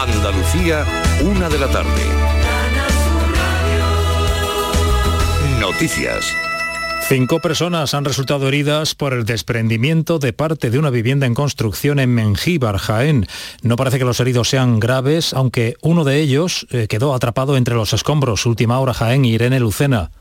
Andalucía, una de la tarde. Noticias. Cinco personas han resultado heridas por el desprendimiento de parte de una vivienda en construcción en Mengíbar, Jaén. No parece que los heridos sean graves, aunque uno de ellos eh, quedó atrapado entre los escombros. Última hora, Jaén, Irene Lucena.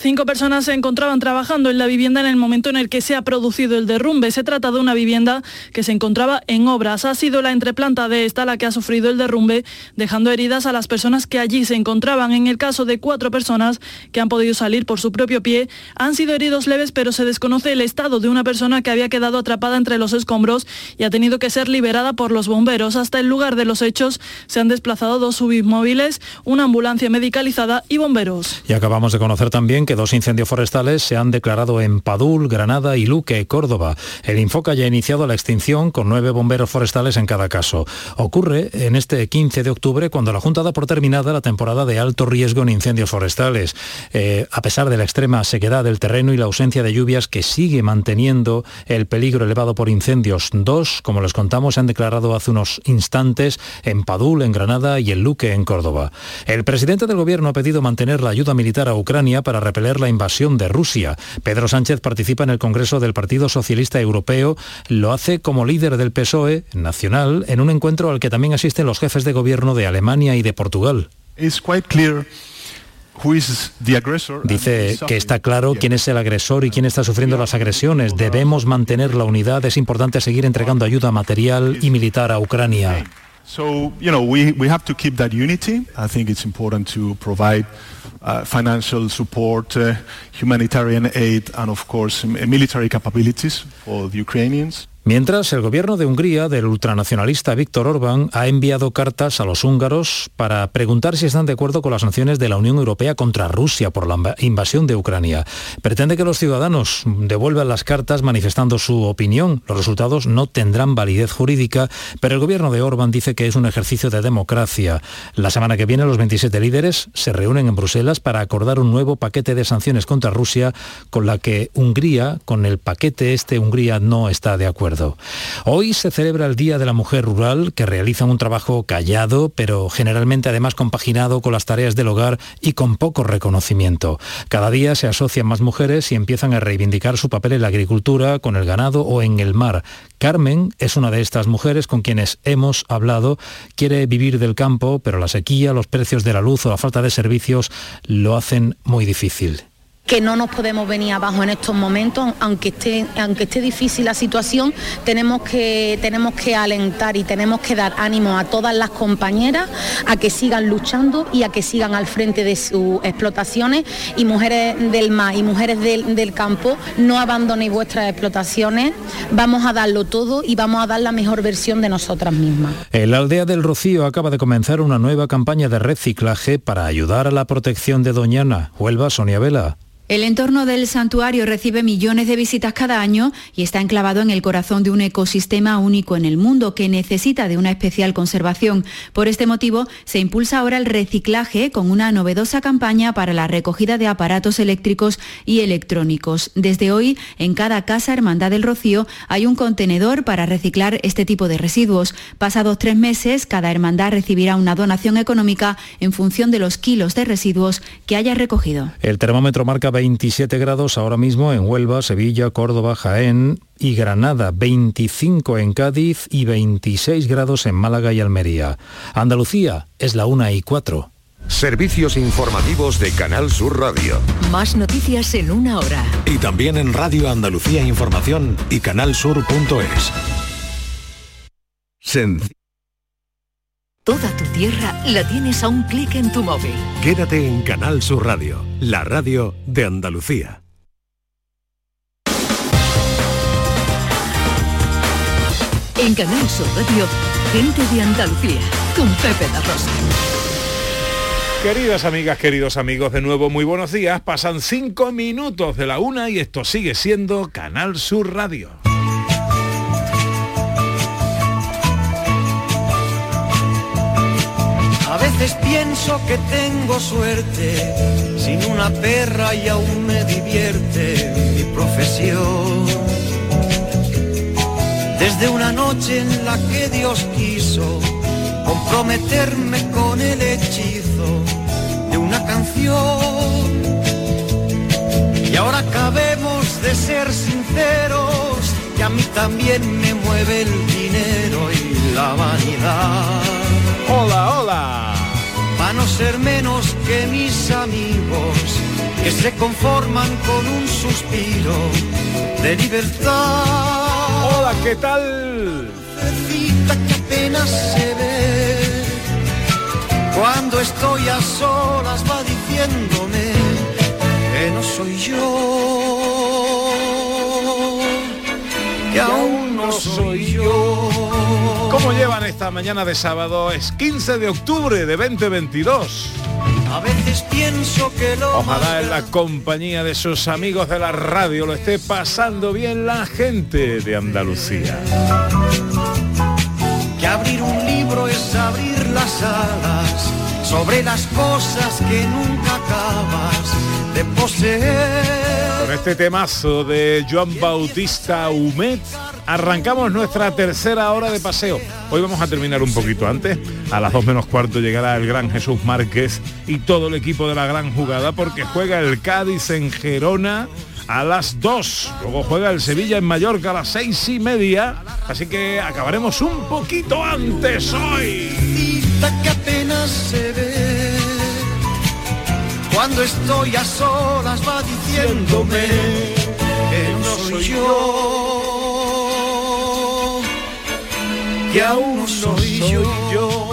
Cinco personas se encontraban trabajando en la vivienda en el momento en el que se ha producido el derrumbe. Se trata de una vivienda que se encontraba en obras. Ha sido la entreplanta de esta la que ha sufrido el derrumbe, dejando heridas a las personas que allí se encontraban. En el caso de cuatro personas que han podido salir por su propio pie, han sido heridos leves, pero se desconoce el estado de una persona que había quedado atrapada entre los escombros y ha tenido que ser liberada por los bomberos. Hasta el lugar de los hechos se han desplazado dos submóviles, una ambulancia medicalizada y bomberos. Y acabamos de conocer también que dos incendios forestales se han declarado en Padul, Granada y Luque, Córdoba. El Infoca ya ha iniciado la extinción con nueve bomberos forestales en cada caso. Ocurre en este 15 de octubre cuando la Junta da por terminada la temporada de alto riesgo en incendios forestales. Eh, a pesar de la extrema sequedad del terreno y la ausencia de lluvias que sigue manteniendo el peligro elevado por incendios. Dos, como les contamos, se han declarado hace unos instantes en Padul, en Granada y en Luque, en Córdoba. El presidente del gobierno ha pedido mantener la ayuda militar a Ucrania para repeler la invasión de Rusia. Pedro Sánchez participa en el Congreso del Partido Socialista Europeo, lo hace como líder del PSOE nacional en un encuentro al que también asisten los jefes de gobierno de Alemania y de Portugal. Dice que está claro quién es el agresor y quién está sufriendo las agresiones. Debemos mantener la unidad. Es importante seguir entregando ayuda material y militar a Ucrania. So, you know, we, we have to keep that unity. I think it's important to provide uh, financial support, uh, humanitarian aid, and of course, military capabilities for the Ukrainians. Mientras, el gobierno de Hungría, del ultranacionalista Víctor Orbán, ha enviado cartas a los húngaros para preguntar si están de acuerdo con las sanciones de la Unión Europea contra Rusia por la invasión de Ucrania. Pretende que los ciudadanos devuelvan las cartas manifestando su opinión. Los resultados no tendrán validez jurídica, pero el gobierno de Orbán dice que es un ejercicio de democracia. La semana que viene los 27 líderes se reúnen en Bruselas para acordar un nuevo paquete de sanciones contra Rusia con la que Hungría, con el paquete este, Hungría no está de acuerdo. Hoy se celebra el Día de la Mujer Rural, que realiza un trabajo callado, pero generalmente además compaginado con las tareas del hogar y con poco reconocimiento. Cada día se asocian más mujeres y empiezan a reivindicar su papel en la agricultura, con el ganado o en el mar. Carmen es una de estas mujeres con quienes hemos hablado. Quiere vivir del campo, pero la sequía, los precios de la luz o la falta de servicios lo hacen muy difícil que no nos podemos venir abajo en estos momentos, aunque esté, aunque esté difícil la situación, tenemos que, tenemos que alentar y tenemos que dar ánimo a todas las compañeras a que sigan luchando y a que sigan al frente de sus explotaciones y mujeres del mar y mujeres del, del campo, no abandonéis vuestras explotaciones, vamos a darlo todo y vamos a dar la mejor versión de nosotras mismas. En la aldea del Rocío acaba de comenzar una nueva campaña de reciclaje para ayudar a la protección de Doñana. Huelva, Sonia Vela. El entorno del santuario recibe millones de visitas cada año y está enclavado en el corazón de un ecosistema único en el mundo que necesita de una especial conservación. Por este motivo, se impulsa ahora el reciclaje con una novedosa campaña para la recogida de aparatos eléctricos y electrónicos. Desde hoy, en cada casa Hermandad del Rocío hay un contenedor para reciclar este tipo de residuos. Pasados tres meses, cada hermandad recibirá una donación económica en función de los kilos de residuos que haya recogido. El termómetro marca 27 grados ahora mismo en Huelva, Sevilla, Córdoba, Jaén y Granada, 25 en Cádiz y 26 grados en Málaga y Almería. Andalucía es la 1 y 4. Servicios informativos de Canal Sur Radio. Más noticias en una hora. Y también en Radio Andalucía Información y canalsur.es. Toda tu tierra la tienes a un clic en tu móvil. Quédate en Canal Sur Radio, la radio de Andalucía. En Canal Sur Radio, gente de Andalucía, con Pepe La Rosa. Queridas amigas, queridos amigos, de nuevo muy buenos días. Pasan cinco minutos de la una y esto sigue siendo Canal Sur Radio. Veces pienso que tengo suerte, sin una perra y aún me divierte mi profesión. Desde una noche en la que Dios quiso comprometerme con el hechizo de una canción. Y ahora acabemos de ser sinceros, que a mí también me mueve el dinero y la vanidad. Hola, hola. Para no ser menos que mis amigos, que se conforman con un suspiro de libertad. Hola, ¿qué tal? Que apenas se ve. Cuando estoy a solas va diciéndome que no soy yo, que aún no soy yo. ¿Cómo llevan esta mañana de sábado? Es 15 de octubre de 2022. A veces pienso que lo Ojalá en la compañía de sus amigos de la radio lo esté pasando bien la gente de Andalucía. que abrir un libro es abrir las alas sobre las cosas que nunca acabas de poseer. Con este temazo de Joan Bautista Humet arrancamos nuestra tercera hora de paseo. Hoy vamos a terminar un poquito antes. A las dos menos cuarto llegará el gran Jesús Márquez y todo el equipo de la gran jugada porque juega el Cádiz en Gerona a las 2. Luego juega el Sevilla en Mallorca a las seis y media. Así que acabaremos un poquito antes hoy. Cita que apenas se ve. Cuando estoy a solas va diciéndome que no soy yo, que aún no soy yo.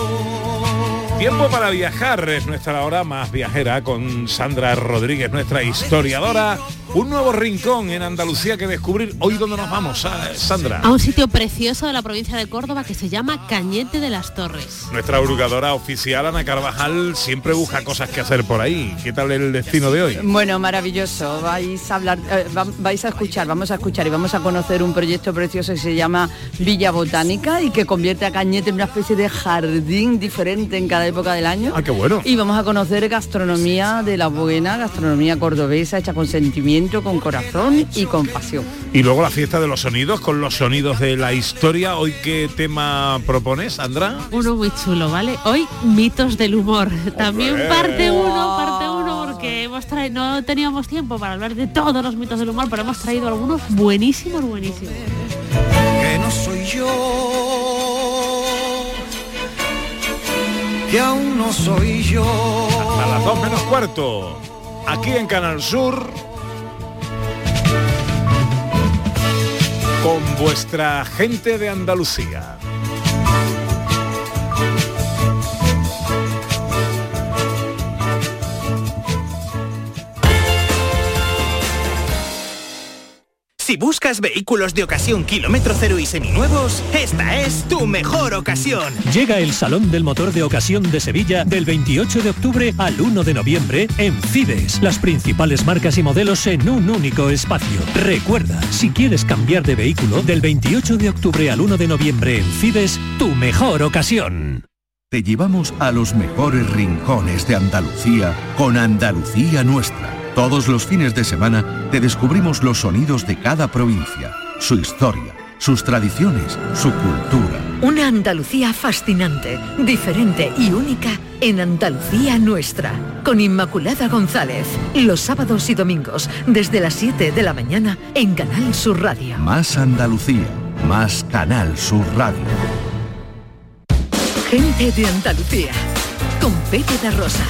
Tiempo para viajar es nuestra hora más viajera con Sandra Rodríguez, nuestra historiadora. Un nuevo rincón en Andalucía que descubrir. Hoy dónde nos vamos, Ah, Sandra. a un sitio precioso de la provincia de Córdoba que se llama Cañete de las Torres. Nuestra hurgadora oficial, Ana Carvajal, siempre busca cosas que hacer por ahí. ¿Qué tal el destino de hoy? Bueno, maravilloso. Vais a hablar, eh, va- vais a escuchar, vamos a escuchar y vamos a conocer un proyecto precioso que se llama Villa Botánica y que convierte a Cañete en una especie de jardín diferente en cada época del año. Ah, qué bueno. Y vamos a conocer gastronomía de la buena, gastronomía cordobesa hecha con sentimiento, con corazón y con pasión. Y luego la fiesta de los sonidos, con los sonidos de la historia. ¿Hoy qué tema propones, Sandra? Uno muy chulo, ¿vale? Hoy mitos del humor. También Hombre. parte uno, parte uno, porque hemos traído, no teníamos tiempo para hablar de todos los mitos del humor, pero hemos traído algunos buenísimos, buenísimos. que no soy yo, que aún no soy yo. A las dos menos cuarto. Aquí en Canal Sur. Con vuestra gente de Andalucía. Si buscas vehículos de ocasión kilómetro cero y seminuevos, esta es tu mejor ocasión. Llega el Salón del Motor de Ocasión de Sevilla del 28 de octubre al 1 de noviembre en Fides. Las principales marcas y modelos en un único espacio. Recuerda, si quieres cambiar de vehículo, del 28 de octubre al 1 de noviembre en Fides, tu mejor ocasión. Te llevamos a los mejores rincones de Andalucía con Andalucía Nuestra. Todos los fines de semana te descubrimos los sonidos de cada provincia, su historia, sus tradiciones, su cultura. Una Andalucía fascinante, diferente y única en Andalucía nuestra. Con Inmaculada González. Los sábados y domingos desde las 7 de la mañana en Canal Sur Radio. Más Andalucía, más Canal Sur Radio. Gente de Andalucía. Con Pepe Rosa.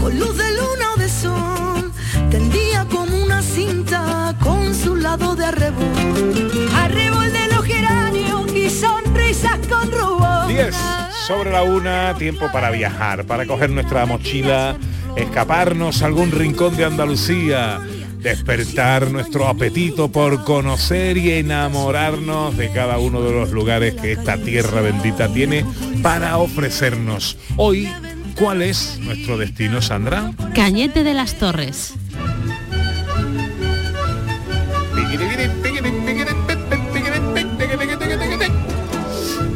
Con luz de luna de sol, tendía como una cinta con su lado de arrebol. De y sonrisas con rubor. 10 sobre la una, tiempo para viajar, para coger nuestra mochila, escaparnos a algún rincón de Andalucía, despertar nuestro apetito por conocer y enamorarnos de cada uno de los lugares que esta tierra bendita tiene para ofrecernos. Hoy, ¿cuál es nuestro destino, Sandra? Cañete de las Torres.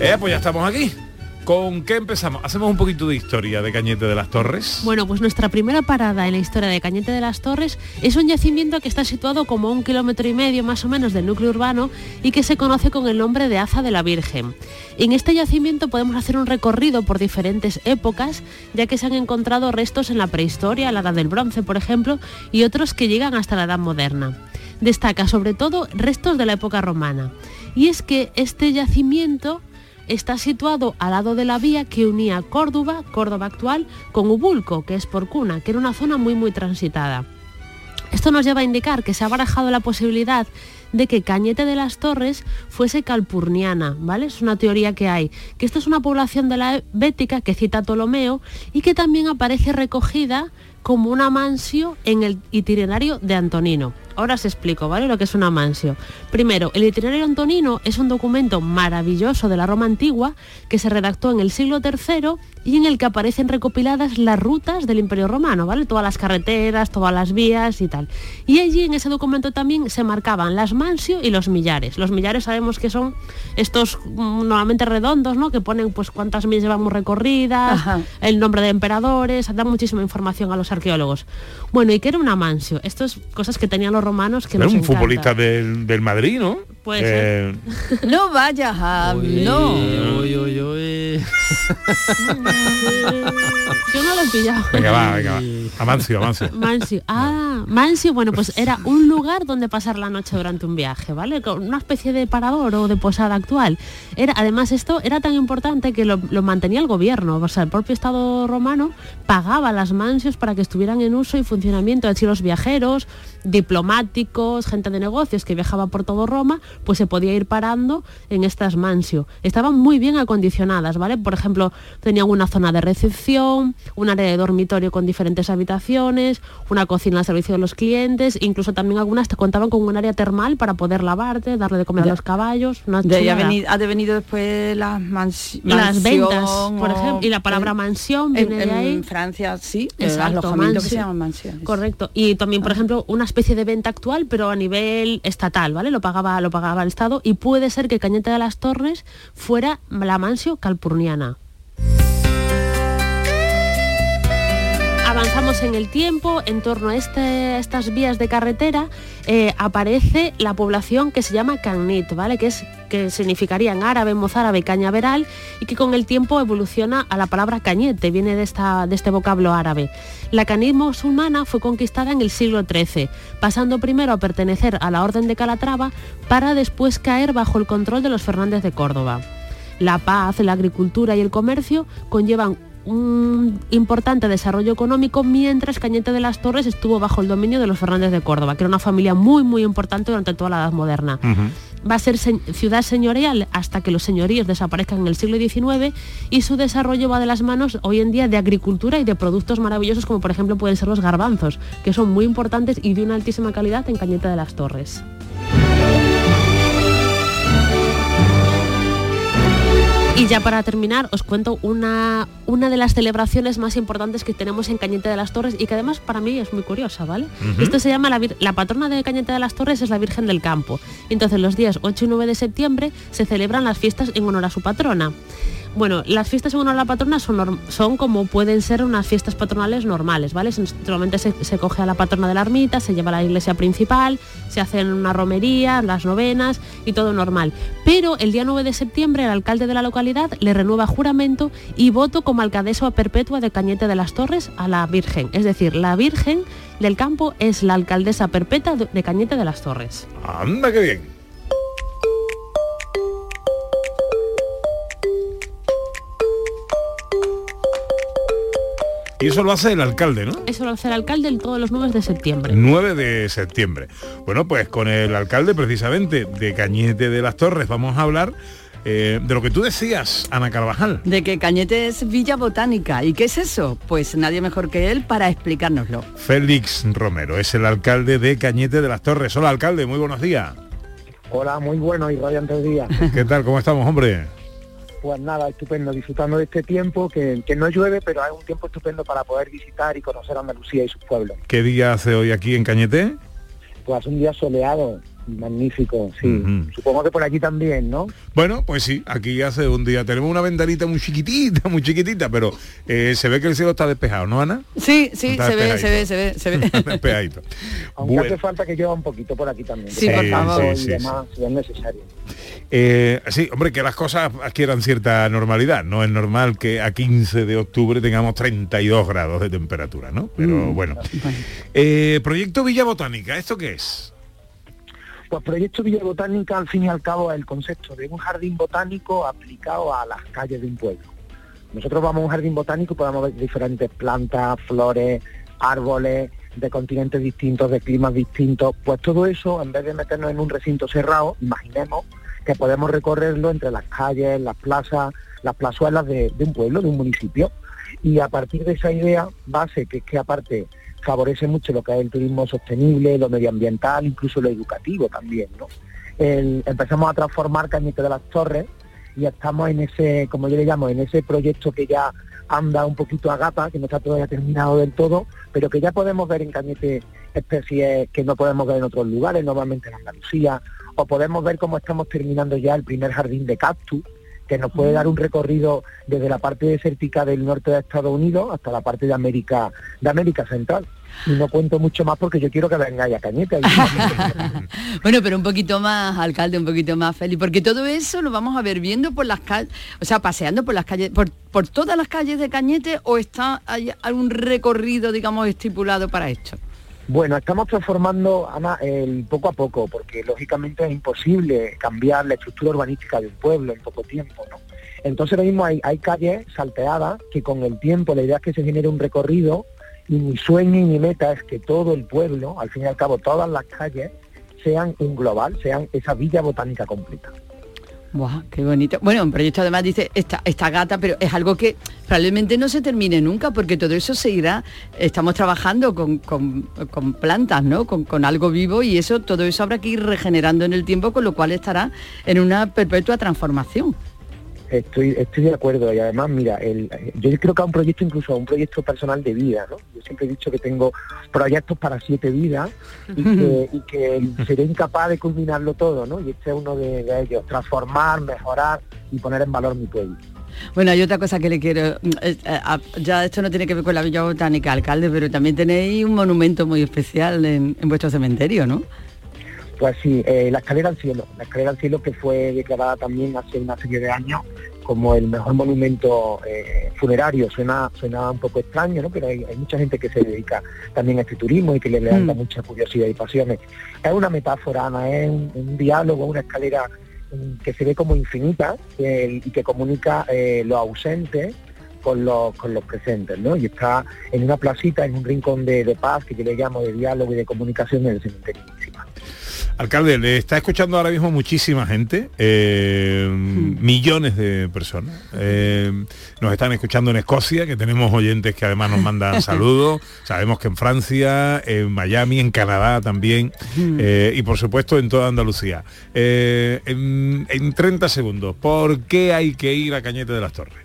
Eh, pues ya estamos aquí. ¿Con qué empezamos? Hacemos un poquito de historia de Cañete de las Torres. Bueno, pues nuestra primera parada en la historia de Cañete de las Torres es un yacimiento que está situado como un kilómetro y medio más o menos del núcleo urbano y que se conoce con el nombre de Aza de la Virgen. En este yacimiento podemos hacer un recorrido por diferentes épocas, ya que se han encontrado restos en la prehistoria, la edad del bronce, por ejemplo, y otros que llegan hasta la edad moderna. Destaca sobre todo restos de la época romana. Y es que este yacimiento está situado al lado de la vía que unía Córdoba, Córdoba actual, con Ubulco, que es Porcuna, que era una zona muy muy transitada. Esto nos lleva a indicar que se ha barajado la posibilidad de que Cañete de las Torres fuese calpurniana, ¿vale? Es una teoría que hay, que esto es una población de la Bética que cita Ptolomeo y que también aparece recogida como una mansio en el itinerario de Antonino. Ahora os explico, ¿vale? Lo que es una mansio. Primero, el itinerario antonino es un documento maravilloso de la Roma antigua que se redactó en el siglo III y en el que aparecen recopiladas las rutas del Imperio Romano, ¿vale? Todas las carreteras, todas las vías y tal. Y allí en ese documento también se marcaban las mansio y los millares. Los millares sabemos que son estos mm, normalmente redondos, ¿no? Que ponen pues cuántas millas llevamos recorridas, el nombre de emperadores, dan muchísima información a los arqueólogos. Bueno, ¿y qué era una mansio? Estas cosas que tenían los romanos que Era nos un encanta. futbolista del, del Madrid, ¿no? Puede Eh, No vayas a... no. Yo no lo he pillado. Venga, va, venga, va. Amancio, Amancio. Mansio. Ah, Mansio, bueno, pues era un lugar donde pasar la noche durante un viaje, ¿vale? Con una especie de parador o de posada actual. Era, además, esto era tan importante que lo, lo mantenía el gobierno. O sea, el propio Estado romano pagaba las mansios para que estuvieran en uso y funcionamiento. Así los viajeros, diplomáticos, gente de negocios que viajaba por todo Roma, pues se podía ir parando en estas mansio. Estaban muy bien acondicionadas, ¿vale? Por ejemplo, tenían una zona de recepción, un área de dormitorio con diferentes habitaciones, una cocina al servicio de los clientes, incluso también algunas te contaban con un área termal para poder lavarte, darle de comer a los caballos. Una De ahí ha venido, ha devenido después las mansi- Las mansión ventas, por ejemplo, y la palabra mansión en, viene de ahí. en Francia sí, Exacto, alojamiento que se mansión. llaman mansiones. Correcto. Y también, por ejemplo, una especie de venta actual, pero a nivel estatal, ¿vale? Lo pagaba, lo pagaba el Estado y puede ser que Cañete de las Torres fuera la mansio calpurniana. Avanzamos en el tiempo, en torno a este- estas vías de carretera eh, aparece la población que se llama Cagnit, ¿vale? Que, es, que significaría en árabe, mozárabe, cañaveral y que con el tiempo evoluciona a la palabra cañete, viene de, esta, de este vocablo árabe. La Cagnit musulmana fue conquistada en el siglo XIII, pasando primero a pertenecer a la Orden de Calatrava para después caer bajo el control de los Fernández de Córdoba. La paz, la agricultura y el comercio conllevan un importante desarrollo económico mientras Cañete de las Torres estuvo bajo el dominio de los Fernández de Córdoba, que era una familia muy muy importante durante toda la Edad Moderna. Va a ser se- ciudad señorial hasta que los señoríos desaparezcan en el siglo XIX y su desarrollo va de las manos hoy en día de agricultura y de productos maravillosos como por ejemplo pueden ser los garbanzos, que son muy importantes y de una altísima calidad en Cañete de las Torres. Y ya para terminar, os cuento una, una de las celebraciones más importantes que tenemos en Cañete de las Torres y que además para mí es muy curiosa, ¿vale? Esto se llama la, la patrona de Cañete de las Torres es la Virgen del Campo. Entonces los días 8 y 9 de septiembre se celebran las fiestas en honor a su patrona. Bueno, las fiestas honor a la patrona son, como pueden ser unas fiestas patronales normales, ¿vale? Normalmente se, se coge a la patrona de la ermita, se lleva a la iglesia principal, se hacen una romería, las novenas y todo normal. Pero el día 9 de septiembre el alcalde de la localidad le renueva juramento y voto como alcaldesa perpetua de Cañete de las Torres a la Virgen. Es decir, la Virgen del Campo es la alcaldesa perpetua de Cañete de las Torres. Anda, qué bien. Y eso lo hace el alcalde, ¿no? Eso lo hace el alcalde el todos los 9 de septiembre. 9 de septiembre. Bueno, pues con el alcalde precisamente de Cañete de las Torres vamos a hablar eh, de lo que tú decías, Ana Carvajal. De que Cañete es Villa Botánica. ¿Y qué es eso? Pues nadie mejor que él para explicárnoslo. Félix Romero es el alcalde de Cañete de las Torres. Hola, alcalde, muy buenos días. Hola, muy bueno y radiantes días. ¿Qué tal? ¿Cómo estamos, hombre? Pues nada, estupendo, disfrutando de este tiempo, que, que no llueve, pero es un tiempo estupendo para poder visitar y conocer Andalucía y sus pueblos. ¿Qué día hace hoy aquí en Cañete? Pues un día soleado, Magnífico, sí. Supongo que por allí también, ¿no? Bueno, pues sí, aquí hace un día tenemos una ventanita muy chiquitita, muy chiquitita, pero eh, se ve que el cielo está despejado, ¿no, Ana? Sí, sí, se ve, se ve, se ve, se ve. Despejadito. Aunque Bueno. hace falta que llueva un poquito por aquí también. Sí, por favor. campo Sí, y sí, demás, si es necesario. Eh, sí, hombre, que las cosas adquieran cierta normalidad. No es normal que a 15 de octubre tengamos 32 grados de temperatura, ¿no? Pero Mm. bueno. Eh, proyecto Villa Botánica, ¿esto qué es? Pues Proyecto Villa Botánica, al fin y al cabo, es el concepto de un jardín botánico aplicado a las calles de un pueblo. Nosotros vamos a un jardín botánico y podemos ver diferentes plantas, flores, árboles de continentes distintos, de climas distintos. Pues todo eso, en vez de meternos en un recinto cerrado, imaginemos que podemos recorrerlo entre las calles, las plazas, las plazuelas de, de un pueblo, de un municipio. Y a partir de esa idea base, que es que aparte favorece mucho lo que es el turismo sostenible, lo medioambiental, incluso lo educativo también, ¿no? Empezamos a transformar Cañete de las Torres y estamos en ese, como yo le llamo, en ese proyecto que ya anda un poquito a gata, que no está todavía terminado del todo, pero que ya podemos ver en Cañete especies que no podemos ver en otros lugares, normalmente en Andalucía, o podemos ver cómo estamos terminando ya el primer jardín de cactus, que nos puede dar un recorrido desde la parte desértica del norte de Estados Unidos hasta la parte de América, de América Central. Y no cuento mucho más porque yo quiero que vengáis a Cañete. Bueno, pero un poquito más, alcalde, un poquito más feliz, porque todo eso lo vamos a ver viendo por las calles, o sea, paseando por las calles, por, por todas las calles de Cañete o está hay algún recorrido, digamos, estipulado para esto. Bueno, estamos transformando Ana, poco a poco, porque lógicamente es imposible cambiar la estructura urbanística de un pueblo en poco tiempo, ¿no? Entonces ahora mismo hay, hay calles salteadas que con el tiempo la idea es que se genere un recorrido y mi sueño y mi meta es que todo el pueblo, al fin y al cabo todas las calles, sean un global, sean esa villa botánica completa. Buah, qué bonito. Bueno, un proyecto además dice esta, gata, pero es algo que probablemente no se termine nunca, porque todo eso se irá, estamos trabajando con, con- con plantas, ¿no? Con, con algo vivo y eso, todo eso habrá que ir regenerando en el tiempo, con lo cual estará en una perpetua transformación. Estoy, estoy de acuerdo y además, mira, el, yo creo que es un proyecto incluso un proyecto personal de vida, ¿no? Yo siempre he dicho que tengo proyectos para siete vidas y que, y que seré incapaz de culminarlo todo, ¿no? Y este es uno de, de ellos, transformar, mejorar y poner en valor mi pueblo. Bueno, hay otra cosa que le quiero, eh, eh, a- ya esto no tiene que ver con la Villa Botánica, alcalde, pero también tenéis un monumento muy especial en, en vuestro cementerio, ¿no? Pues sí, eh, la escalera al cielo, la escalera al cielo que fue declarada también hace una serie de años como el mejor monumento eh, funerario. Suena, suena un poco extraño, ¿no? Pero hay, hay mucha gente que se dedica también a este turismo y que le levanta Mm. mucha curiosidad y pasiones. Es una metáfora, Ana, es un, un diálogo, una escalera mm, que se ve como infinita eh, y que comunica eh, lo ausente con los, con los presentes, ¿no? Y está en una placita, en un rincón de, de paz que yo le llamo de diálogo y de comunicación en el cementerio. Alcalde, le está escuchando ahora mismo muchísima gente, eh, millones de personas. Eh, nos están escuchando en Escocia, que tenemos oyentes que además nos mandan saludos. Sabemos que en Francia, en Miami, en Canadá también, eh, y por supuesto en toda Andalucía. En, en 30 segundos, ¿por qué hay que ir a Cañete de las Torres?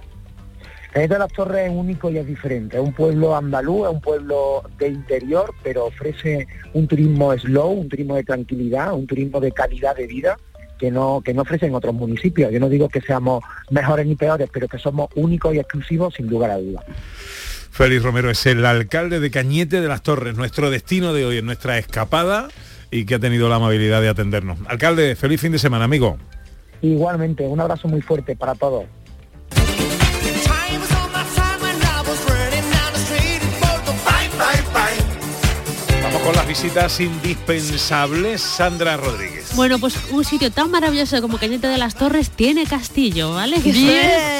Cañete de las Torres es único y es diferente. Es un pueblo andaluz, es un pueblo de interior, pero ofrece un turismo slow, un turismo de tranquilidad, un turismo de calidad de vida que no, que no ofrecen otros municipios. Yo no digo que seamos mejores ni peores, pero que somos únicos y exclusivos sin lugar a dudas. Félix Romero es el alcalde de Cañete de las Torres, nuestro destino de hoy, en nuestra escapada, y que ha tenido la amabilidad de atendernos. Alcalde, feliz fin de semana, amigo. Igualmente, un abrazo muy fuerte para todos. Visitas indispensables, Sandra Rodríguez. Bueno, pues un sitio tan maravilloso como Cañete de las Torres tiene castillo, ¿vale? Que Bien.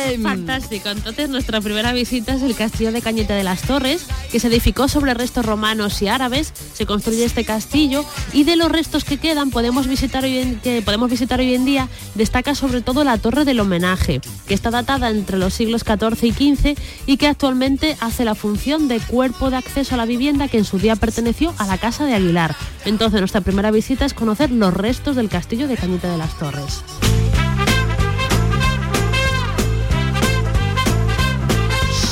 es fantástico. Entonces nuestra primera visita es el castillo de Cañete de las Torres, que se edificó sobre restos romanos y árabes. Se construye este castillo y de los restos que quedan podemos visitar hoy en, que podemos visitar hoy en día destaca sobre todo la torre del homenaje, que está datada entre los siglos XIV y XV y que actualmente hace la función de cuerpo de acceso a la vivienda que en su día perteneció a la casa de Aguilar. Entonces nuestra primera visita es conocer los restos del castillo de Cañete de las Torres.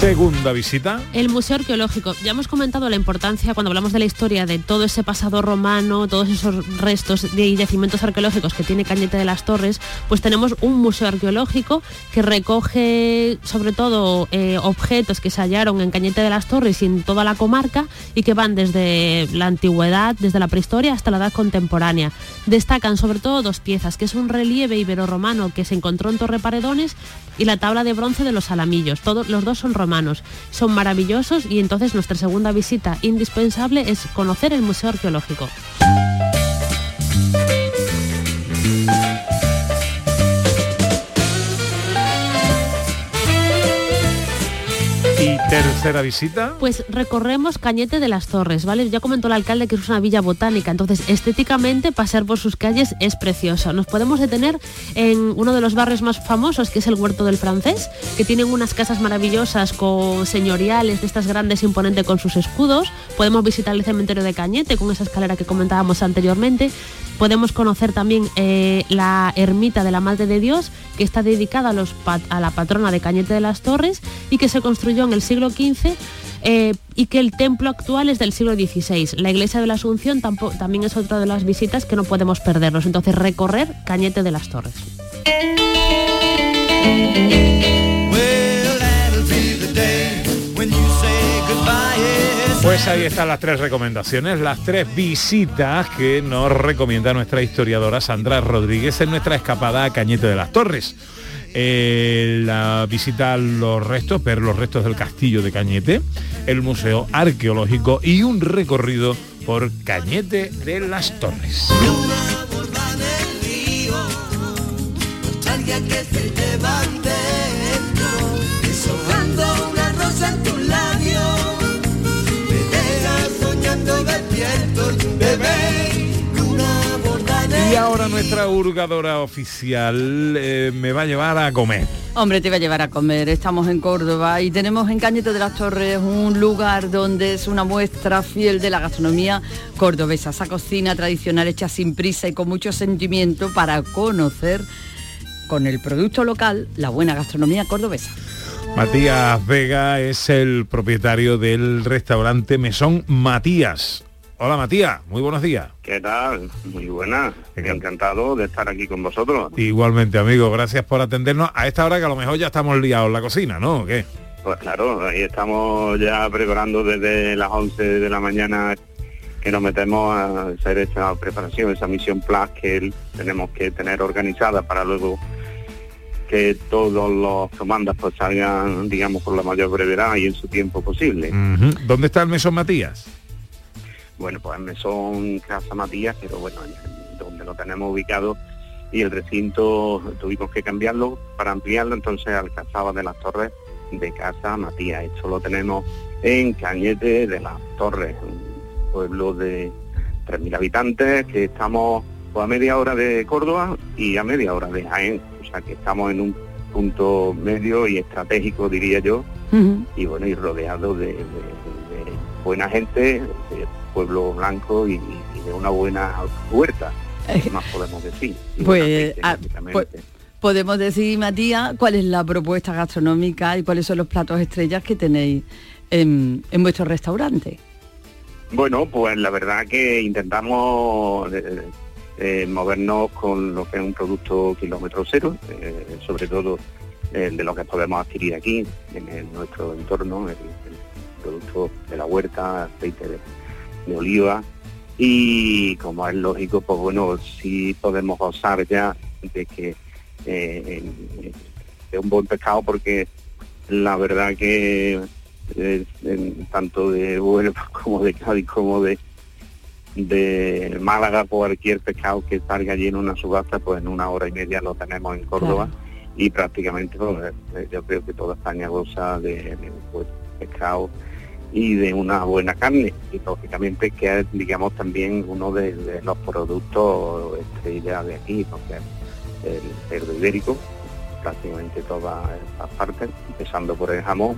Segunda visita. El Museo Arqueológico. Ya hemos comentado la importancia cuando hablamos de la historia de todo ese pasado romano, todos esos restos de yacimientos arqueológicos que tiene Cañete de las Torres, pues tenemos un museo arqueológico que recoge sobre todo eh, objetos que se hallaron en Cañete de las Torres y en toda la comarca y que van desde la antigüedad, desde la prehistoria hasta la edad contemporánea. Destacan sobre todo dos piezas, que es un relieve ibero-romano que se encontró en Torre Paredones y la tabla de bronce de los Alamillos. Todos los dos son romanos, son maravillosos y entonces nuestra segunda visita indispensable es conocer el Museo Arqueológico. Tercera visita. Pues recorremos Cañete de las Torres, ¿vale? Ya comentó el alcalde que es una villa botánica, entonces estéticamente pasear por sus calles es precioso. Nos podemos detener en uno de los barrios más famosos, que es el Huerto del Francés, que tienen unas casas maravillosas con señoriales de estas grandes imponentes con sus escudos. Podemos visitar el cementerio de Cañete con esa escalera que comentábamos anteriormente. Podemos conocer también eh, la ermita de la Madre de Dios, que está dedicada a, los a la patrona de Cañete de las Torres y que se construyó en el siglo XV eh, y que el templo actual es del siglo XVI. La iglesia de la Asunción también es otra de las visitas que no podemos perdernos. Entonces, recorrer Cañete de las Torres. Pues ahí están las tres recomendaciones, las tres visitas que nos recomienda nuestra historiadora Sandra Rodríguez en nuestra escapada a Cañete de las Torres. Eh, la visita a los restos, ver los restos del castillo de Cañete, el museo arqueológico y un recorrido por Cañete de las Torres. Ahora nuestra hurgadora oficial eh, me va a llevar a comer. Hombre, te va a llevar a comer. Estamos en Córdoba y tenemos en Cañete de las Torres un lugar donde es una muestra fiel de la gastronomía cordobesa. Esa cocina tradicional hecha sin prisa y con mucho sentimiento para conocer con el producto local la buena gastronomía cordobesa. Matías Vega es el propietario del restaurante Mesón Matías. Hola Matías, muy buenos días. ¿Qué tal? Muy buena. Encantado de estar aquí con vosotros. Igualmente, amigo, gracias por atendernos a esta hora que a lo mejor ya estamos liados en la cocina, ¿no? ¿O qué? Pues claro, ahí estamos ya preparando desde las 11 de la mañana que nos metemos a hacer esta preparación, esa misión plus que tenemos que tener organizada para luego que todos los comandas pues salgan, digamos, con la mayor brevedad y en su tiempo posible. ¿Dónde está el mesón Matías? Bueno, pues son Casa Matías, pero bueno, donde lo tenemos ubicado y el recinto tuvimos que cambiarlo para ampliarlo, entonces alcanzaba de las torres de Casa Matías. Esto lo tenemos en Cañete de las Torres, un pueblo de 3.000 habitantes que estamos pues, a media hora de Córdoba y a media hora de Jaén, o sea que estamos en un punto medio y estratégico, diría yo, y bueno, y rodeado de, buena gente, pueblo blanco y, de una buena huerta, ¿qué más podemos decir? Pues, ah, pues, podemos decir, Matías, cuál es la propuesta gastronómica y cuáles son los platos estrellas que tenéis en, vuestro restaurante. Bueno, pues la verdad que intentamos eh, eh, movernos con lo que es un producto kilómetro cero, eh, sobre todo de lo que podemos adquirir aquí, en, nuestro entorno, el, producto de la huerta, aceite de, de oliva. Y como es lógico, pues bueno, sí podemos gozar ya de que eh, es un buen pescado porque la verdad que tanto de Huelva como de Cádiz como de de Málaga cualquier pescado que salga allí en una subasta pues en una hora y media lo tenemos en Córdoba. Y prácticamente pues, eh, yo creo que toda España goza de, de pescado y de una buena carne. Y lógicamente que es digamos también uno de, los productos estrella de aquí porque el cerdo ibérico prácticamente todas las partes empezando por el jamón.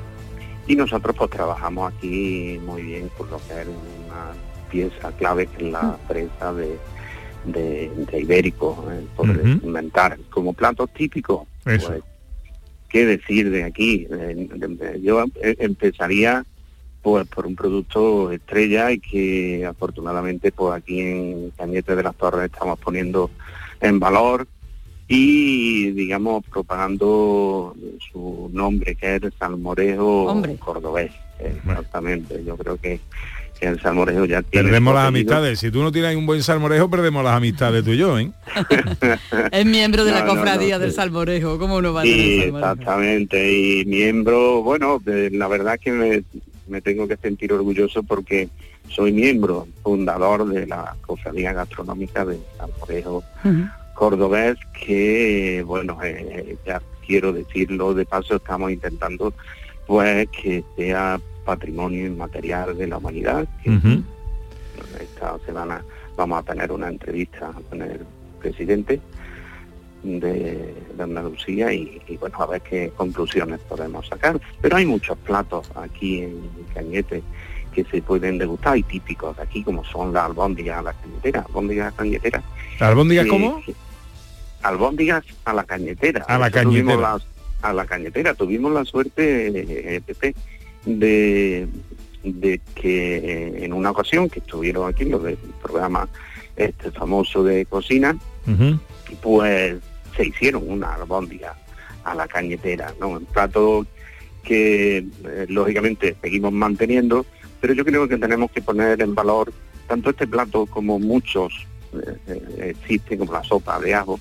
Y nosotros pues trabajamos aquí muy bien por lo que es una pieza clave que es la presa de, de, ibérico eh, por inventar como platos típicos. Pues, qué decir de aquí. Eh, Yo eh, empezaría pues por un producto estrella y que afortunadamente pues aquí en Cañete de las Torres estamos poniendo en valor y digamos propagando su nombre que es el salmorejo Hombre. cordobés exactamente yo creo que, que el salmorejo ya tiene Perdemos las amistades. Si tú no tienes un buen salmorejo, perdemos las amistades tú y yo, ¿eh? Es miembro de la No, cofradía no, del sí. salmorejo, ¿cómo no va a tener Sí, salmorejo? exactamente. Y miembro, bueno, de- la verdad es que me, me tengo que sentir orgulloso porque soy miembro fundador de la Cofradía Gastronómica del Salmorejo Cordobés, que, bueno, eh, ya quiero decirlo, de paso estamos intentando pues que sea patrimonio inmaterial de la humanidad. que esta semana vamos a tener una entrevista con el presidente de, de Andalucía y, y, bueno, a ver qué conclusiones podemos sacar. Pero hay muchos platos aquí en Cañete que se pueden degustar y típicos de aquí, como son las albóndigas a la cañetera. Albóndigas a la cañetera. ¿Albóndigas cómo? albóndigas a la cañetera. A la cañetera. las- a la cañetera. Tuvimos la suerte, eh, Pepe, de, de que eh, en una ocasión que estuvieron aquí los del programa este famoso de cocina, pues se hicieron una albóndiga a la cañetera, ¿no? Un plato que eh, lógicamente seguimos manteniendo, pero yo creo que tenemos que poner en valor tanto este plato como muchos eh, eh, existen, como la sopa de ajo,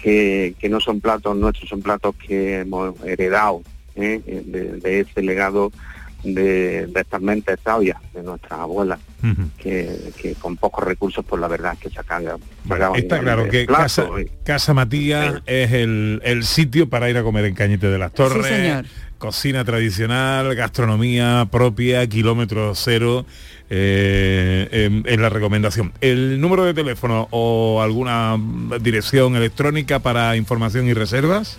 que, que no son platos nuestros, son platos que hemos heredado ¿eh? de, de ese legado de, de estas mentes sabias de nuestras abuelas, que, que con pocos recursos, pues la verdad es que sacaban, sacaban Está claro que Casa, ¿eh? Casa Matías es el, el sitio para ir a comer en Cañete de las Torres. señor. Cocina tradicional, gastronomía propia, kilómetro cero, eh, en, en la recomendación. El número de teléfono o alguna dirección electrónica para información y reservas.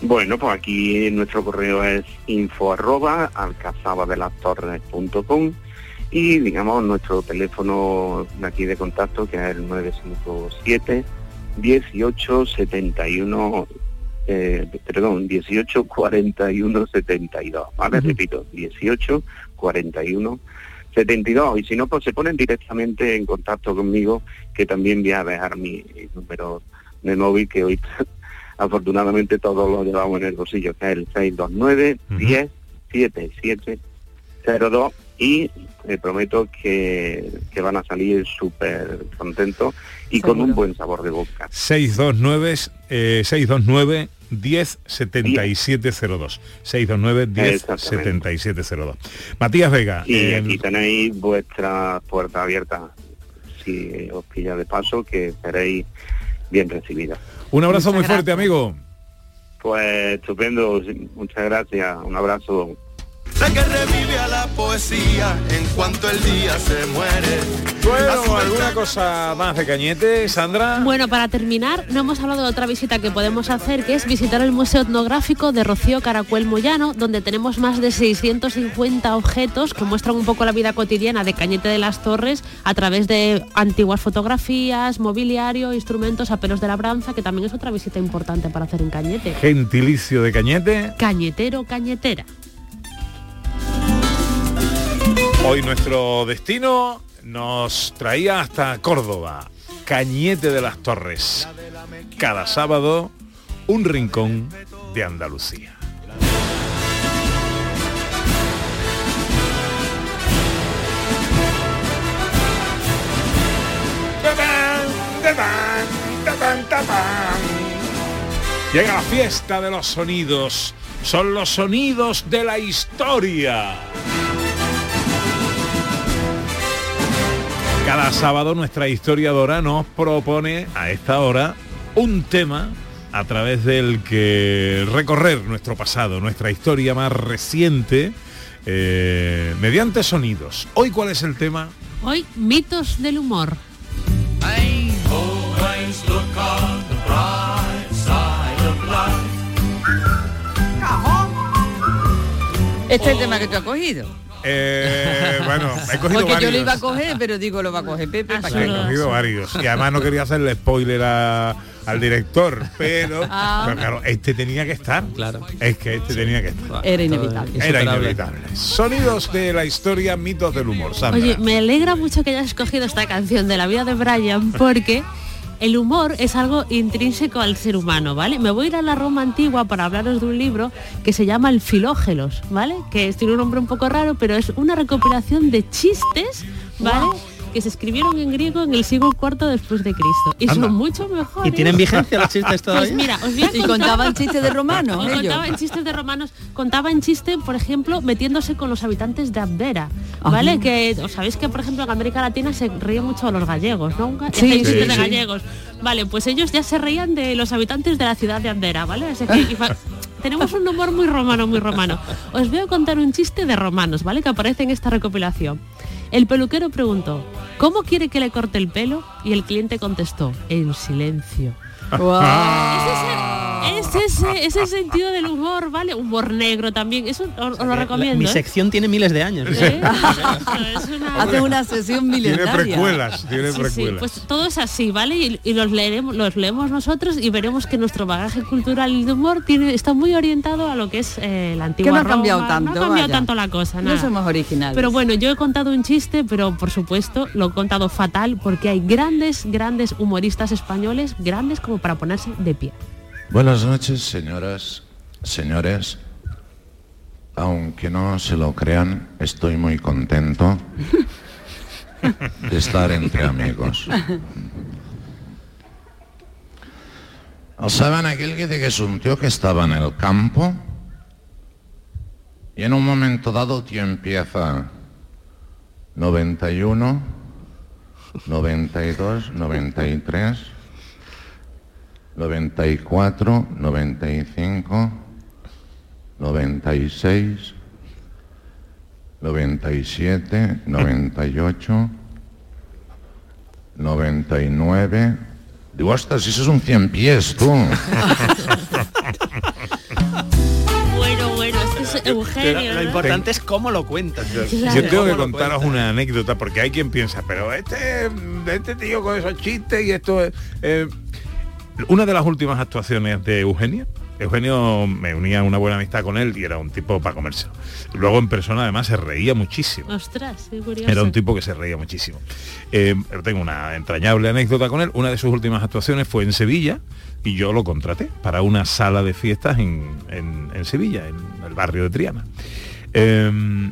Bueno, pues aquí nuestro correo es info arroba alcazabadelastorres.com y digamos nuestro teléfono de aquí de contacto que es el 957 18 71 eh, perdón 18 41 72 vale repito 18 41 72 y si no pues se ponen directamente en contacto conmigo que también voy a dejar mi número de móvil que hoy afortunadamente todos lo llevamos en el bolsillo, que es el 629 10 77 02 y prometo que, que van a salir súper contentos y con un buen sabor de boca. 629 eh, 629 10 7702 629 10 Exactamente. 7702 Matías Vega Y eh, aquí tenéis vuestra puerta abierta, si os pilla de paso, que seréis bien recibidas. Un abrazo muy fuerte amigo. Pues estupendo, muchas gracias, un abrazo. Sé que revive a la poesía en cuanto el día se muere. Bueno, ¿alguna cosa más de Cañete, Sandra? Bueno, para terminar, no hemos hablado de otra visita que podemos hacer, que es visitar el Museo Etnográfico de Rocío Caracuel Moyano, donde tenemos más de 650 objetos que muestran un poco la vida cotidiana de Cañete de las Torres a través de antiguas fotografías, mobiliario, instrumentos, apelos de labranza, que también es otra visita importante para hacer en Cañete. Gentilicio de Cañete. Cañetero, cañetera. Hoy nuestro destino nos traía hasta Córdoba, Cañete de las Torres. Cada sábado, un rincón de Andalucía. Llega la fiesta de los sonidos. Son los sonidos de la historia. Cada sábado nuestra historiadora nos propone a esta hora un tema a través del que recorrer nuestro pasado, nuestra historia más reciente, eh, mediante sonidos. Hoy, ¿cuál es el tema? Hoy, mitos del humor. Este es el tema que tú has cogido. Eh, bueno, he cogido Porque yo lo iba a coger, pero digo, lo va a coger Pepe. ¿para He cogido varios. Y además no quería hacerle spoiler a, al director, pero, Ah. pero claro, este tenía que estar. Claro. Es que este tenía que estar. Era inevitable. Era inevitable. Sonidos de la historia, mitos del humor. Sandra. Oye, me alegra mucho que hayas escogido esta canción de la vida de Brian porque el humor es algo intrínseco al ser humano, ¿vale? Me voy a ir a la Roma antigua para hablaros de un libro que se llama El Filógelos, ¿vale? Que tiene un nombre un poco raro, pero es una recopilación de chistes, ¿vale? Que se escribieron en griego en el siglo IV después de Cristo. Y Anda. son mucho mejores. ¿Y tienen vigencia los chistes todavía? Pues mira, os voy a Y contaban chistes de romanos, Y contaban chistes de romanos. Contaban chistes, por ejemplo, metiéndose con los habitantes de Abdera. ¿Vale? Ajá. Que os sabéis que, por ejemplo, en América Latina se ríen mucho los gallegos, ¿no? Sí, sí, de sí. gallegos. Vale, pues ellos ya se reían de los habitantes de la ciudad de Abdera, ¿vale? Así que, tenemos un humor muy romano, muy romano. Os voy a contar un chiste de romanos, ¿vale? Que aparece en esta recopilación. El peluquero preguntó, ¿cómo quiere que le corte el pelo? Y el cliente contestó, en silencio. Es ese, ese sentido del humor, ¿vale? Humor negro también. Eso os, os lo La- recomiendo. mi ¿eh? sección tiene miles de años. ¿Eh? Hace una sesión milenaria. tiene Sí, sí, pues todo es así, ¿vale? Y, y los leeremos, los leemos nosotros y veremos que nuestro bagaje cultural y de humor tiene, está muy orientado a lo que es eh, la antigua Que no ha Roma. cambiado No ha tanto, cambiado vaya. tanto la cosa, No nada. somos originales. Pero bueno, yo he contado un chiste, pero por supuesto lo he contado fatal porque hay grandes, grandes humoristas españoles, grandes como para ponerse de pie. Buenas noches, señoras, señores. Aunque no se lo crean, estoy muy contento de estar entre amigos. ¿Saben aquel que dice que es un tío que estaba en el campo? Y en un momento dado tío empieza 91, 92, 93, 94, 95, 96, 97, 98, 99. Digo, ostras, si eso es un 100 pies, tú. Bueno, bueno, este es Eugenio. Lo ¿no? importante es cómo lo cuentas. Yo tengo que contaros una anécdota porque hay quien piensa, pero este, este tío con esos chistes y esto es... eh, una de las últimas actuaciones de Eugenio, Eugenio me unía una buena amistad con él y era un tipo para comerse. Luego en persona además se reía muchísimo. Ostras, qué curioso. Era un tipo que se reía muchísimo. Eh, tengo una entrañable anécdota con él. Una de sus últimas actuaciones fue en Sevilla y yo lo contraté para una sala de fiestas en, en- en Sevilla, en el barrio de Triana. Eh,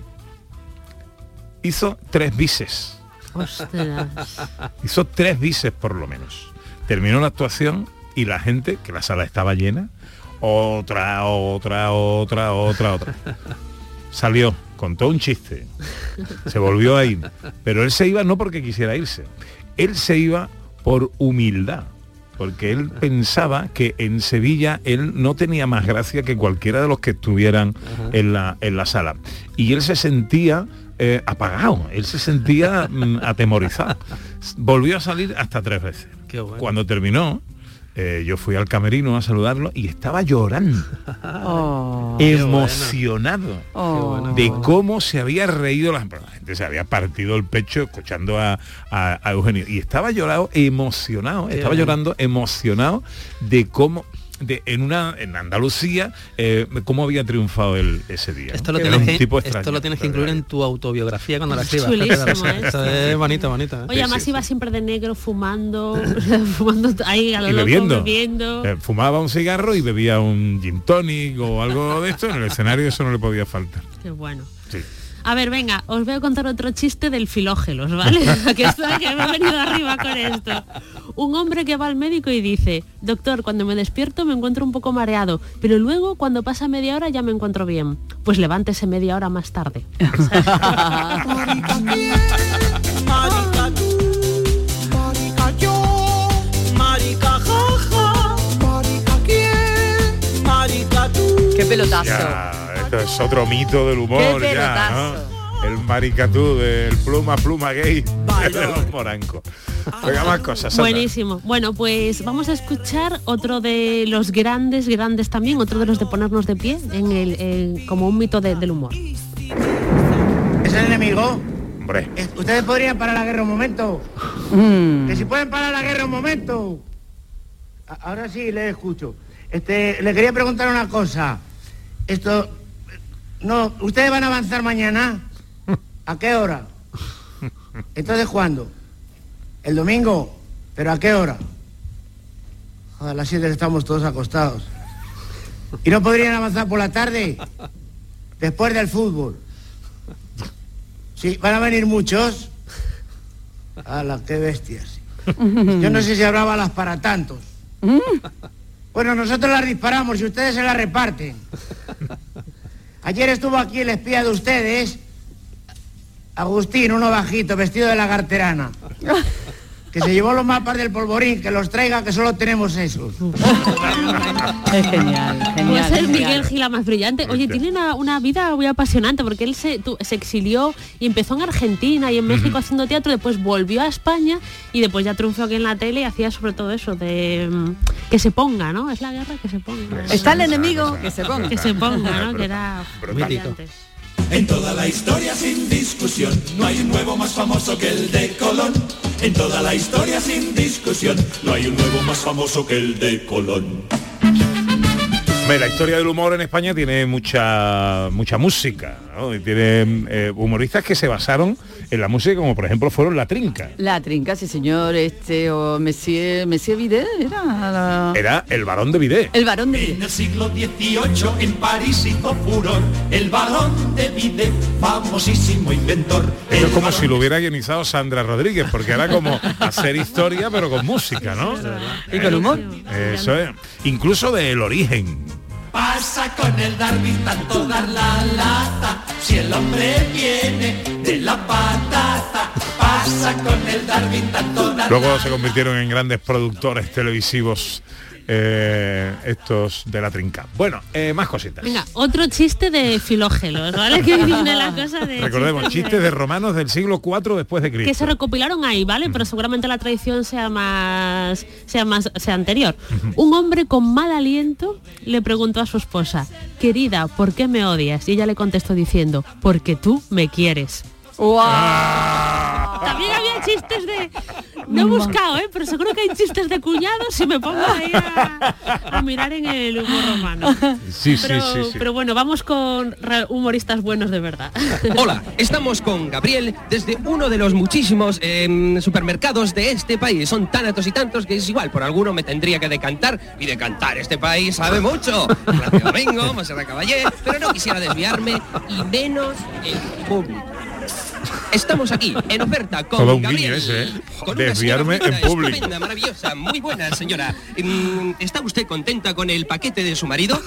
hizo tres bises. Ostras. Hizo tres bises por lo menos. Terminó la actuación y la gente, que la sala estaba llena, otra, otra, otra, otra, otra. Salió, contó un chiste, se volvió a ir. Pero él se iba no porque quisiera irse, él se iba por humildad. Porque él pensaba que en Sevilla él no tenía más gracia que cualquiera de los que estuvieran en la, en la sala. Y él se sentía eh, apagado, él se sentía mm, atemorizado. Volvió a salir hasta tres veces. Cuando terminó, eh, yo fui al camerino a saludarlo y estaba llorando, Oh. emocionado Oh. de cómo se había reído la, la gente se había partido el pecho escuchando a, a- a Eugenio y estaba llorado emocionado Qué estaba bueno. llorando emocionado de cómo de, en una en Andalucía eh, cómo había triunfado él ese día Esto lo, tienes que, tipo esto lo tienes que incluir en tu autobiografía cuando la escribas. Esto ¿eh? es bonito, bonito. ¿eh? Oye, además iba siempre de negro fumando, fumando ahí a lo y loco, bebiendo, bebiendo. Eh, fumaba un cigarro y bebía un gin tonic o algo de esto en el escenario eso no le podía faltar Qué bueno. Sí. A ver, venga, os voy a contar otro chiste del filógelos, ¿vale? que, está, que me he venido arriba con esto. Un hombre que va al médico y dice, doctor, cuando me despierto me encuentro un poco mareado, pero luego cuando pasa media hora ya me encuentro bien. Pues levántese media hora más tarde. Qué pelotazo. Esto es otro mito del humor Qué ya, ¿no? El maricatú del pluma pluma gay de los morancos. Venga, más cosas. Sandra. Buenísimo. Bueno, pues vamos a escuchar otro de los grandes, grandes también, otro de los de ponernos de pie en el, en- como un mito de- del humor. ¿Es el enemigo? Hombre. Ustedes podrían parar la guerra un momento. Mm. Que si pueden parar la guerra un momento. A- Ahora sí le escucho. Este, le quería preguntar una cosa. Esto, no, ¿ustedes van a avanzar mañana? ¿A qué hora? Entonces, ¿cuándo? ¿El domingo? ¿Pero a qué hora? A las 7 estamos todos acostados. ¿Y no podrían avanzar por la tarde? Después del fútbol. Sí, van a venir muchos. ¡Hala, qué bestias! Yo no sé si habrá balas para tantos. Bueno, nosotros las disparamos y ustedes se las reparten. Ayer estuvo aquí el espía de ustedes, Agustín, uno bajito, vestido de lagarterana, que se llevó los mapas del polvorín, que los traiga, que solo tenemos esos. Es genial, Puede ser genial. Miguel Gila más brillante. Oye, tiene una, una vida muy apasionante porque él se exilió y empezó en Argentina y en México haciendo teatro, después volvió a España y después ya triunfó aquí en la tele y hacía sobre todo eso de mm, que se ponga, ¿no? Es la guerra que se ponga. Está el enemigo, que se ponga. Que se ponga, ¿no? Que era brillante. En toda la historia sin discusión, no hay un nuevo más famoso que el de Colón. En toda la historia sin discusión, no hay un nuevo más famoso que el de Colón. La historia del humor en España tiene mucha mucha música, ¿no? Y tiene eh, humoristas que se basaron en la música, como por ejemplo fueron La Trinca. La trinca, sí señor, este, o Monsieur, Monsieur Videt, era la- Era el varón de Vidé. el varón de En el siglo XVIII en París hizo furor el balón de Vide, famosísimo inventor. Esto es como si lo hubiera guionizado Sandra Rodríguez, porque era como hacer historia pero con música, ¿no? Y con humor. Eso es. Incluso del origen. Pasa con el Darwin tanto dar la lata, si el hombre viene de la patata. Pasa con el Darwin tanto dar Luego se convirtieron en grandes productores televisivos eh, estos de la trinca. Bueno, eh, más cositas. Venga, otro chiste de filógelos, ¿vale? Que viene la cosa de Recordemos, chistes de romanos del siglo IV después de que Cristo. se recopilaron ahí, ¿vale? Pero seguramente la tradición sea más sea más sea anterior. Un hombre con mal aliento le preguntó a su esposa, "Querida, ¿por qué me odias?" Y ella le contestó diciendo, "Porque tú me quieres." También había chistes de no he buscado, ¿eh? pero seguro que hay chistes de cuñados si me pongo ahí a, a mirar en el humor romano. Sí, sí, pero, sí, sí. pero bueno, vamos con humoristas buenos de verdad. Hola, estamos con Gabriel desde uno de los muchísimos em, supermercados de este país. Son tantos y tantos que es igual, por alguno me tendría que decantar y decantar. Este país sabe mucho. Gracias Domingo, Monserrat Caballé, pero no quisiera desviarme y menos el público. Estamos aquí en oferta con Todo un Gabriel. guiño ese, ¿eh? Con una Desviarme señora en público. Estupenda, maravillosa, muy buena señora. Mm, ¿Está usted contenta con el paquete de su marido?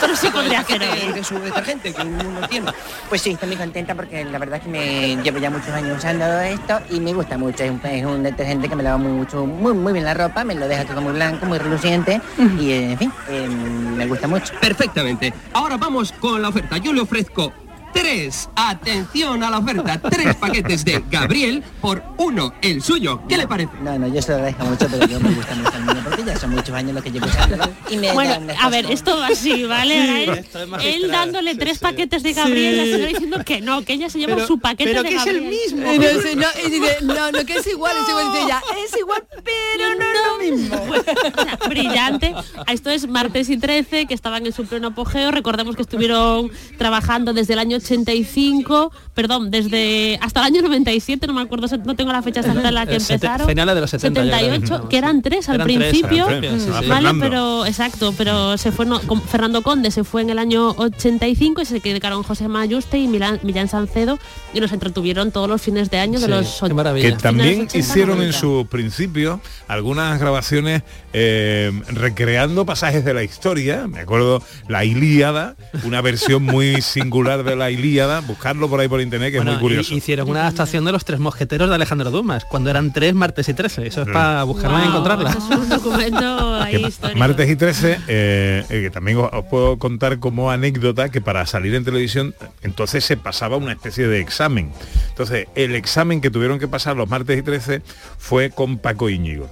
Pero sí con el paquete de su detergente que uno tiene. Pues sí, estoy muy contenta porque la verdad es que me llevo ya muchos años usando esto y me gusta mucho. Es un, es un detergente que me lava mucho, muy, muy bien la ropa, me lo deja todo muy blanco, muy reluciente y en fin, eh, me gusta mucho. Perfectamente. Ahora vamos con la oferta. Yo le ofrezco tres, atención a la oferta, tres paquetes de Gabriel por uno el suyo. ¿Qué le parece? No, no, yo se lo agradezco mucho, pero yo me gusta mucho el mío porque ya son muchos años los que llevo usando y me Bueno, a ver, esto va así, ¿vale? Sí, él- él dándole tres paquetes de Gabriel, Sí. la señora diciendo que no, que ella se lleva Pero- su paquete pero de que es el Gabriel. mismo. No, sí, no, y dice, no, no, que es igual, es igual, dice ella, es igual, pero no es lo mismo. O sea, brillante. Esto es martes y 13, que estaban en su pleno apogeo. Recordemos que estuvieron trabajando desde el año 85, perdón, desde hasta el año 97, no me acuerdo, no tengo la fecha exacta en la que Eh, empezaron. finales de los 70, yo creo. 78, que eran tres al Eran tres, principio. sí, sí. Vale, Fernando. pero exacto, pero se fue no, con Fernando Conde se fue en el año 85 y se quedaron José Mayuste y Milán, Millán Sancedo y nos entretuvieron todos los fines de año de los och- Que finales también 80, hicieron en 90. su principio algunas grabaciones eh, recreando pasajes de la historia. Me acuerdo la Ilíada, una versión muy singular de la Ilíada. Buscarlo por ahí por internet que Bueno, es muy curioso. y- Hicieron una adaptación de los tres mosqueteros de Alejandro Dumas, cuando eran tres martes y trece. Eso es para buscarla y encontrarla. eso es un documento ahí Que histórico. martes y 13, eh, eh, que también os, os puedo contar como anécdota que para salir en televisión entonces se pasaba una especie de examen. Entonces, el examen que tuvieron que pasar los martes y 13 fue con Paco Íñigo.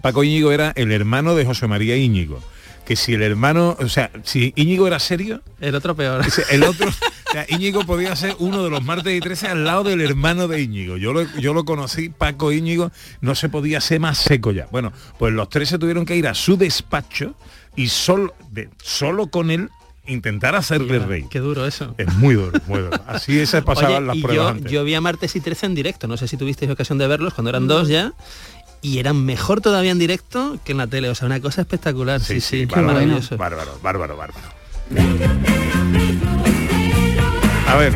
Paco Íñigo era el hermano de José María Íñigo. Que si el hermano, o sea, si Íñigo era serio, el otro peor. El otro sea, Íñigo podía ser uno de los martes y 13 al lado del hermano de Íñigo. Yo lo, yo lo conocí, Paco Íñigo, no se podía ser más seco ya. Bueno, pues los tres se tuvieron que ir a su despacho y solo, de, solo con él intentar hacerle rey. Qué duro eso. Es muy duro, muy duro. Así se pasaban Oye, las y pruebas yo, antes. yo vi a martes y 13 en directo, no sé si tuvisteis ocasión de verlos cuando eran dos ya. Y eran mejor todavía en directo que en la tele, o sea, una cosa espectacular. Sí, sí, bárbaro, maravilloso. bárbaro, bárbaro, bárbaro. A ver,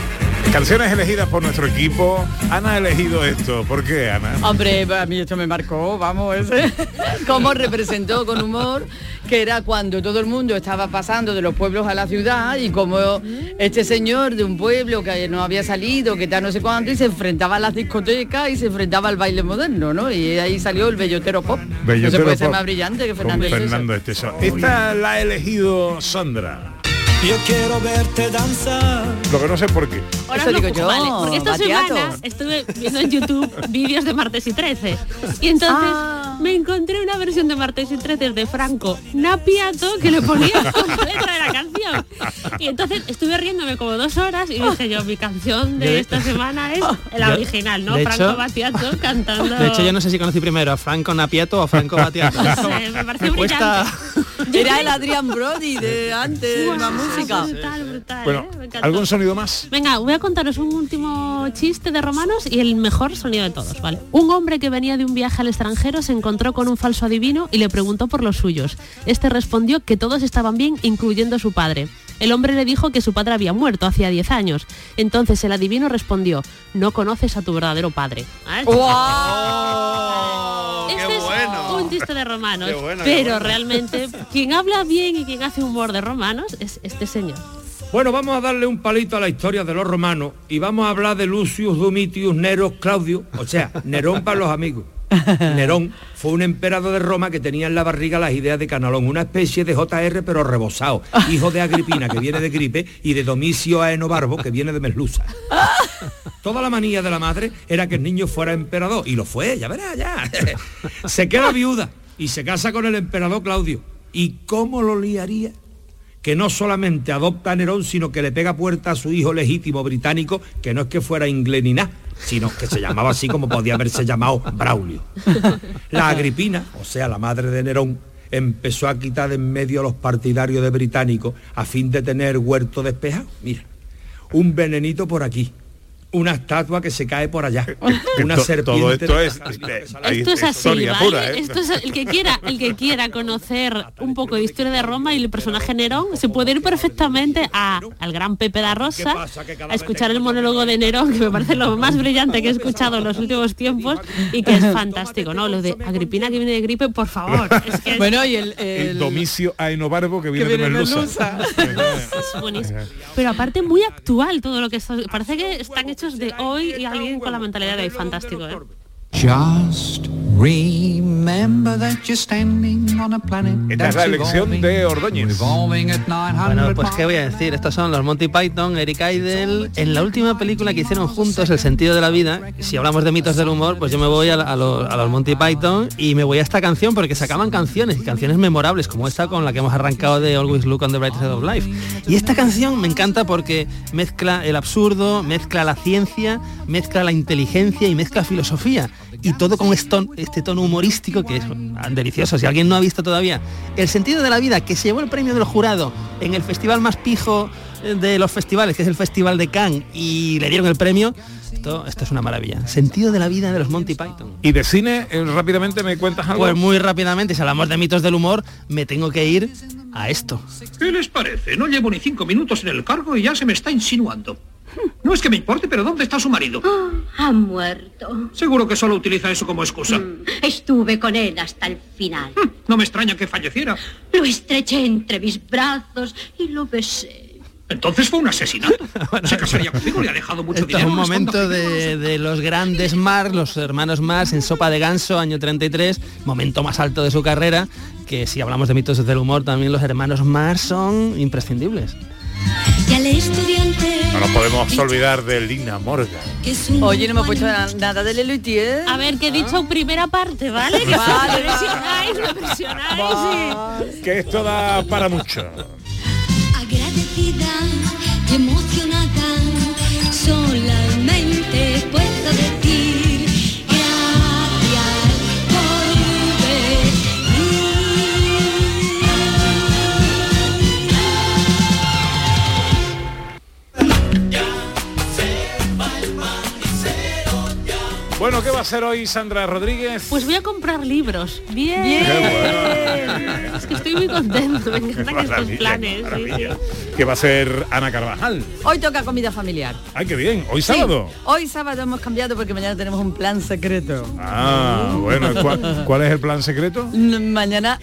canciones elegidas por nuestro equipo. Ana ha elegido esto. ¿Por qué, Ana? Hombre, a mí esto me marcó, vamos, ese. Cómo representó con humor que era cuando todo el mundo estaba pasando de los pueblos a la ciudad y como este señor de un pueblo que no había salido, que tal no sé cuánto, y se enfrentaba a las discotecas y se enfrentaba al baile moderno, ¿no? Y ahí salió el bellotero pop. no se Bellotero puede ser pop más brillante que Fernando. Fernando Esteso. Esta la ha elegido Sandra. Yo quiero verte danzar. Lo que no sé por qué. Ahora Eso digo yo, vale, porque esta Batiato. semana estuve viendo en YouTube vídeos de martes y 13 y entonces Ah. me encontré una versión de martes y 13 de Franco Napiato que le ponía con la letra de la canción y entonces estuve riéndome como dos horas y dije yo mi canción de esta semana es la original, ¿no? de Franco hecho- Batiato cantando. De hecho, yo no sé si conocí primero a Franco Napiato o a Franco Batiato. No sé, me pareció cuesta- brillante. Era el Adrián Brody de antes, música. Brutal, brutal, Bueno, ¿eh? Me. ¿algún sonido más? Venga, voy a contaros un último chiste de romanos y el mejor sonido de todos, ¿vale? Un hombre que venía de un viaje al extranjero se encontró con un falso adivino y le preguntó por los suyos. Este respondió que todos estaban bien, incluyendo su padre. El hombre le dijo que su padre había muerto hacía 10 años. Entonces el adivino respondió, no conoces a tu verdadero padre. ¿Ah? Este es un chiste de romanos, Qué bueno, qué pero bueno. realmente quien habla bien y quien hace humor de romanos es este señor. Bueno, vamos a darle un palito a la historia de los romanos y vamos a hablar de Lucius Domitius Nero Claudio, o sea, Nerón para los amigos. Nerón fue un emperador de Roma que tenía en la barriga las ideas de Canalón, una especie de JR pero rebosado, hijo de Agripina que viene de gripe y de Domicio Aenobarbo que viene de Merluza. Toda la manía de la madre era que el niño fuera emperador y lo fue, ya verás, ya. Se queda viuda y se casa con el emperador Claudio. ¿Y cómo lo liaría? que no solamente adopta a Nerón, sino que le pega puerta a su hijo legítimo británico, que no es que fuera inglés ni nada, sino que se llamaba así como podía haberse llamado Braulio. La Agripina, o sea, la madre de Nerón, empezó a quitar de en medio a los partidarios de británico a fin de tener huerto despejado. Mira, un venenito por aquí, una estatua que se cae por allá, una serpiente. todo esto es- Hay Esto es así, historia ¿vale? pura, ¿eh? Esto es el que quiera, el que quiera conocer un poco de historia de Roma y el personaje Nerón, se puede ir perfectamente a, al gran Pepe da Rosa a escuchar el monólogo de Nerón, que me parece lo más brillante que he escuchado en los últimos tiempos y que es fantástico, ¿no? Lo de Agripina que viene de gripe, por favor. Es que es, Bueno, y el, El domicio Aenobarbo que viene, viene de Merluza. es buenísimo. Pero aparte muy actual todo lo que está, parece que están hechos de hoy y alguien con la mentalidad de hoy, fantástico, ¿eh? Just remember that you're standing on a planet Esta es la that's elección evolving, de Ordóñez. revolving at 900 Bueno, pues qué voy a decir, estos son los Monty Python, Eric Idle. En la última película que hicieron juntos, El sentido de la vida, si hablamos de mitos del humor, pues yo me voy a, a los, a los Monty Python y me voy a esta canción porque sacaban canciones, y canciones memorables, como esta con la que hemos arrancado de Always Look on the Bright Side of Life. Y esta canción me encanta porque mezcla el absurdo, mezcla la ciencia, mezcla la inteligencia y mezcla filosofía. Y todo con este tono, este tono humorístico que es delicioso. Si alguien no ha visto todavía El sentido de la vida, que se llevó el premio del jurado en el festival más pijo eh, de los festivales, que es el Festival de Cannes, y le dieron el premio. Esto, esto es una maravilla. Sentido de la vida de los Monty Python. Y de cine, eh, rápidamente me cuentas algo. Pues muy rápidamente, si hablamos de mitos del humor, me tengo que ir a esto. ¿Qué les parece? No llevo ni cinco minutos en el cargo y ya se me está insinuando. No es que me importe, pero ¿dónde está su marido? Ha muerto. Seguro que solo utiliza eso como excusa. Estuve con él hasta el final. No me extraña que falleciera. Lo estreché entre mis brazos y lo besé. Entonces fue un asesinato. Se casaría conmigo, le ha dejado mucho Esto es dinero. un no esconda momento de, de los grandes Mars, los hermanos Mars en Sopa de Ganso, año 33, momento más alto de su carrera, que si hablamos de mitos del humor, también los hermanos Mars son imprescindibles. Y No nos podemos olvidar de Lina Morgan. Oye, no me he puesto na- nada de Lelutier. A ver, que he dicho primera parte, ¿vale? Que Vale, me presionáis, me presionáis y... Que esto da para mucho. agradecida y emocionada, solamente puedo decir Bueno, ¿qué va a hacer hoy Sandra Rodríguez? Pues voy a comprar libros. Bien. Qué Es que estoy muy contento. Me encantan estos planes. sí. ¿Qué va a ser Ana Carvajal? Hoy toca comida familiar. Ay, qué bien. Hoy Sí, sábado. hoy sábado hemos cambiado porque mañana tenemos un plan secreto. Ah, bueno, ¿cuál, cuál es el plan secreto? Mañana